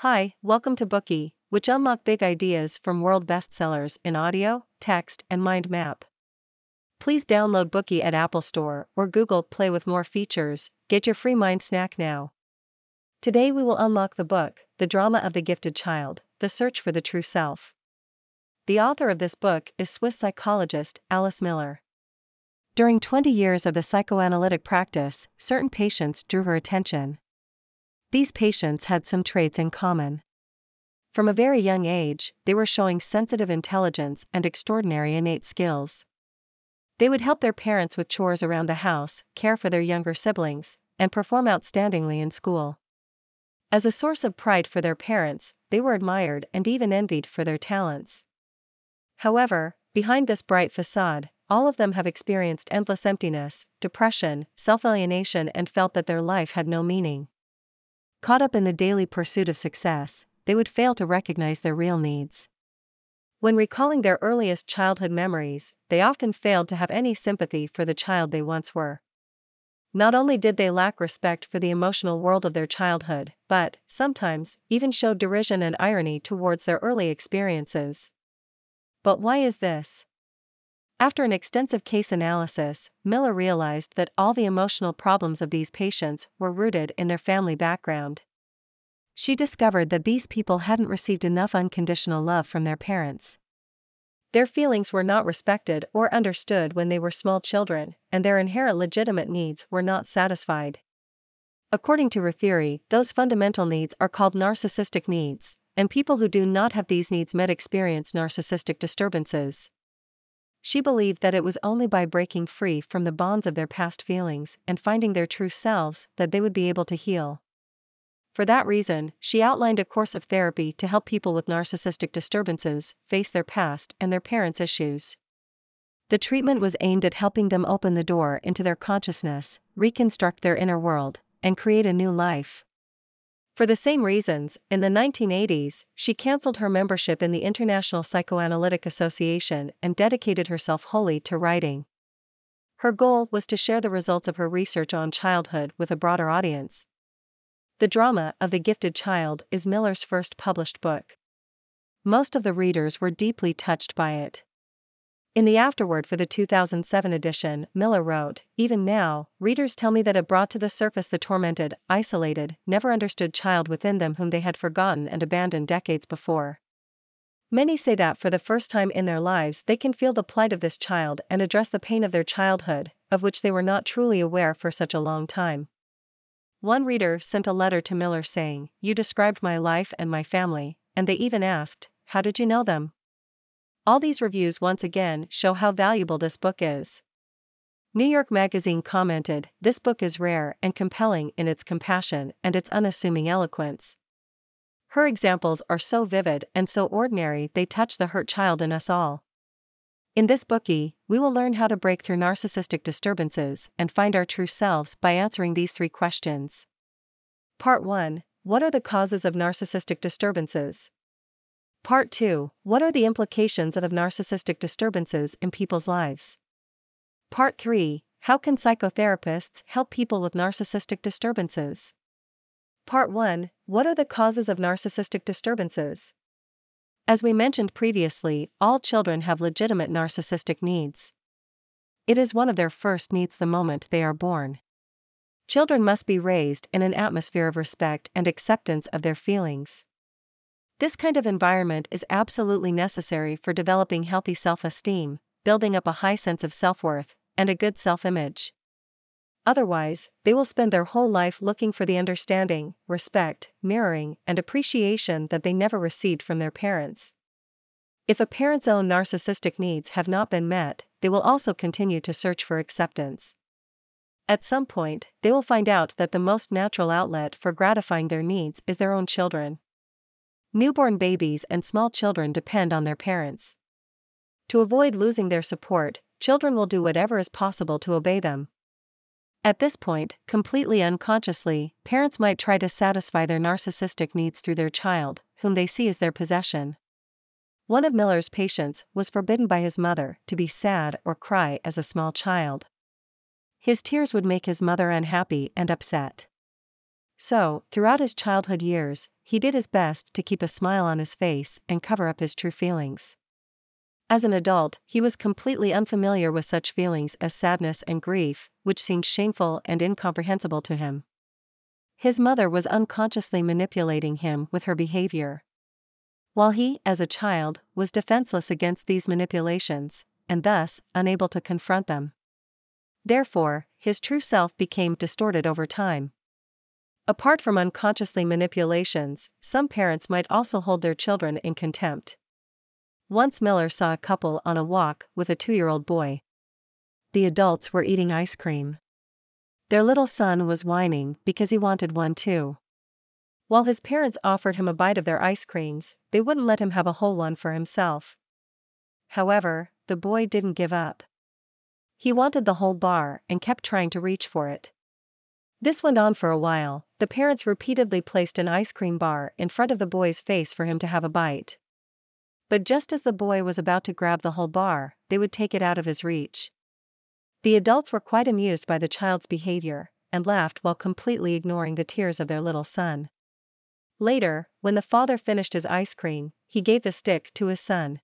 Hi, welcome to Bookey, which unlock big ideas from world bestsellers in audio, text, and mind map. Please download Bookey at Apple Store or Google Play with more features. Get your free mind snack now. Today we will unlock the book, The Drama of the Gifted Child The Search for the True Self. The author of this book is Swiss psychologist Alice Miller. During 20 years of the psychoanalytic practice, certain patients drew her attention. These patients had some traits in common. From a very young age, they were showing sensitive intelligence and extraordinary innate skills. They would help their parents with chores around the house, care for their younger siblings, and perform outstandingly in school. As a source of pride for their parents, they were admired and even envied for their talents. However, behind this bright facade, all of them have experienced endless emptiness, depression, self alienation, and felt that their life had no meaning. Caught up in the daily pursuit of success, they would fail to recognize their real needs. When recalling their earliest childhood memories, they often failed to have any sympathy for the child they once were. Not only did they lack respect for the emotional world of their childhood, but, sometimes, even showed derision and irony towards their early experiences. But why is this? After an extensive case analysis, Miller realized that all the emotional problems of these patients were rooted in their family background. She discovered that these people hadn't received enough unconditional love from their parents. Their feelings were not respected or understood when they were small children, and their inherent legitimate needs were not satisfied. According to her theory, those fundamental needs are called narcissistic needs, and people who do not have these needs met experience narcissistic disturbances. She believed that it was only by breaking free from the bonds of their past feelings and finding their true selves that they would be able to heal. For that reason, she outlined a course of therapy to help people with narcissistic disturbances face their past and their parents' issues. The treatment was aimed at helping them open the door into their consciousness, reconstruct their inner world, and create a new life. For the same reasons, in the 1980s, she cancelled her membership in the International Psychoanalytic Association and dedicated herself wholly to writing. Her goal was to share the results of her research on childhood with a broader audience. The Drama of the Gifted Child is Miller's first published book. Most of the readers were deeply touched by it. In the afterword for the 2007 edition, Miller wrote Even now, readers tell me that it brought to the surface the tormented, isolated, never understood child within them whom they had forgotten and abandoned decades before. Many say that for the first time in their lives they can feel the plight of this child and address the pain of their childhood, of which they were not truly aware for such a long time. One reader sent a letter to Miller saying, You described my life and my family, and they even asked, How did you know them? All these reviews once again show how valuable this book is. New York Magazine commented This book is rare and compelling in its compassion and its unassuming eloquence. Her examples are so vivid and so ordinary they touch the hurt child in us all. In this Bookey, we will learn how to break through narcissistic disturbances and find our true selves by answering these three questions. Part 1 What are the causes of narcissistic disturbances? Part 2 What are the implications of narcissistic disturbances in people's lives? Part 3 How can psychotherapists help people with narcissistic disturbances? Part 1 What are the causes of narcissistic disturbances? As we mentioned previously, all children have legitimate narcissistic needs. It is one of their first needs the moment they are born. Children must be raised in an atmosphere of respect and acceptance of their feelings. This kind of environment is absolutely necessary for developing healthy self esteem, building up a high sense of self worth, and a good self image. Otherwise, they will spend their whole life looking for the understanding, respect, mirroring, and appreciation that they never received from their parents. If a parent's own narcissistic needs have not been met, they will also continue to search for acceptance. At some point, they will find out that the most natural outlet for gratifying their needs is their own children. Newborn babies and small children depend on their parents. To avoid losing their support, children will do whatever is possible to obey them. At this point, completely unconsciously, parents might try to satisfy their narcissistic needs through their child, whom they see as their possession. One of Miller's patients was forbidden by his mother to be sad or cry as a small child. His tears would make his mother unhappy and upset. So, throughout his childhood years, he did his best to keep a smile on his face and cover up his true feelings. As an adult, he was completely unfamiliar with such feelings as sadness and grief, which seemed shameful and incomprehensible to him. His mother was unconsciously manipulating him with her behavior. While he, as a child, was defenseless against these manipulations, and thus unable to confront them. Therefore, his true self became distorted over time. Apart from unconsciously manipulations, some parents might also hold their children in contempt. Once Miller saw a couple on a walk with a two year old boy. The adults were eating ice cream. Their little son was whining because he wanted one too. While his parents offered him a bite of their ice creams, they wouldn't let him have a whole one for himself. However, the boy didn't give up. He wanted the whole bar and kept trying to reach for it. This went on for a while, the parents repeatedly placed an ice cream bar in front of the boy's face for him to have a bite. But just as the boy was about to grab the whole bar, they would take it out of his reach. The adults were quite amused by the child's behavior, and laughed while completely ignoring the tears of their little son. Later, when the father finished his ice cream, he gave the stick to his son.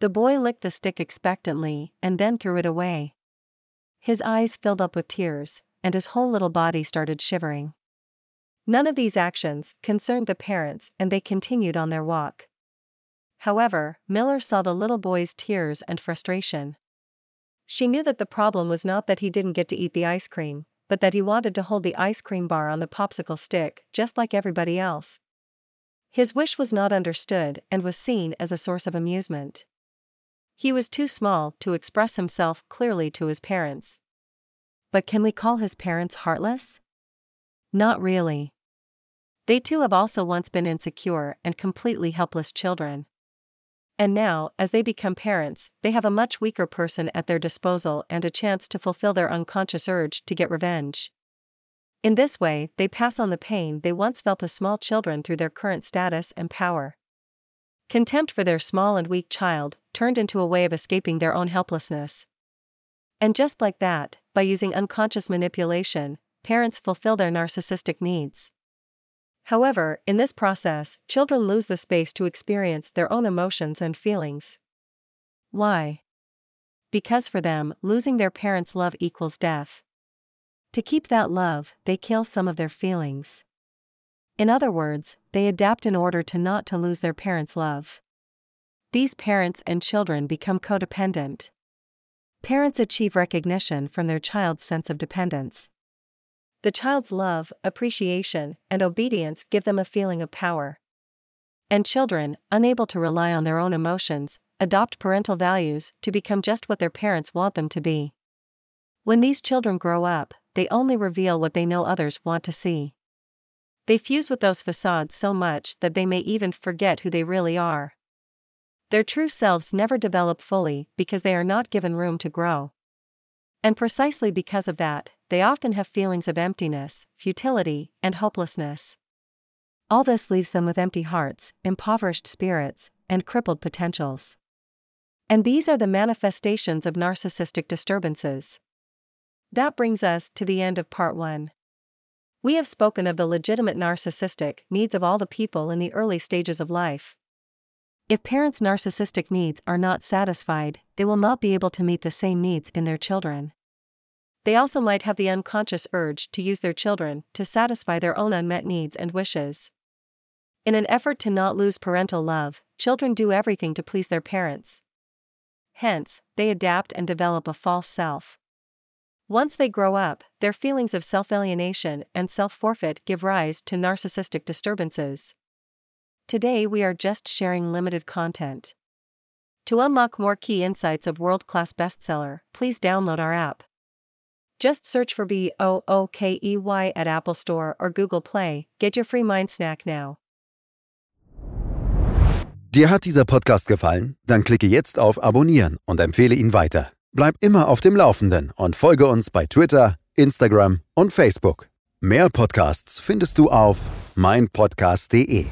The boy licked the stick expectantly and then threw it away. His eyes filled up with tears, and his whole little body started shivering. None of these actions concerned the parents and they continued on their walk. However, Miller saw the little boy's tears and frustration. She knew that the problem was not that he didn't get to eat the ice cream, but that he wanted to hold the ice cream bar on the popsicle stick, just like everybody else. His wish was not understood and was seen as a source of amusement. He was too small to express himself clearly to his parents. But can we call his parents heartless? Not really. They too have also once been insecure and completely helpless children. And now, as they become parents, they have a much weaker person at their disposal and a chance to fulfill their unconscious urge to get revenge. In this way, they pass on the pain they once felt as small children through their current status and power. Contempt for their small and weak child turned into a way of escaping their own helplessness. And just like that, by using unconscious manipulation, parents fulfill their narcissistic needs. However, in this process, children lose the space to experience their own emotions and feelings. Why? Because for them, losing their parents' love equals death. To keep that love, they kill some of their feelings. In other words, they adapt in order to not to lose their parents' love. These parents and children become codependent. Parents achieve recognition from their child's sense of dependence. The child's love, appreciation, and obedience give them a feeling of power. And children, unable to rely on their own emotions, adopt parental values to become just what their parents want them to be. When these children grow up, they only reveal what they know others want to see. They fuse with those facades so much that they may even forget who they really are. Their true selves never develop fully because they are not given room to grow. And precisely because of that, they often have feelings of emptiness, futility, and hopelessness. All this leaves them with empty hearts, impoverished spirits, and crippled potentials. And these are the manifestations of narcissistic disturbances. That brings us to the end of part 1. We have spoken of the legitimate narcissistic needs of all the people in the early stages of life. If parents' narcissistic needs are not satisfied, they will not be able to meet the same needs in their children. They also might have the unconscious urge to use their children to satisfy their own unmet needs and wishes. In an effort to not lose parental love, children do everything to please their parents. Hence, they adapt and develop a false self. Once they grow up, their feelings of self alienation and self forfeit give rise to narcissistic disturbances. Today we are just sharing limited content. To unlock more key insights of world class bestseller, please download our app. Just search for B O O K E Y at Apple Store or Google Play. Get your free mind snack now. Dir hat dieser Podcast gefallen? Dann klicke jetzt auf Abonnieren und empfehle ihn weiter. Bleib immer auf dem Laufenden und folge uns bei Twitter, Instagram und Facebook. Mehr Podcasts findest du auf meinpodcast.de.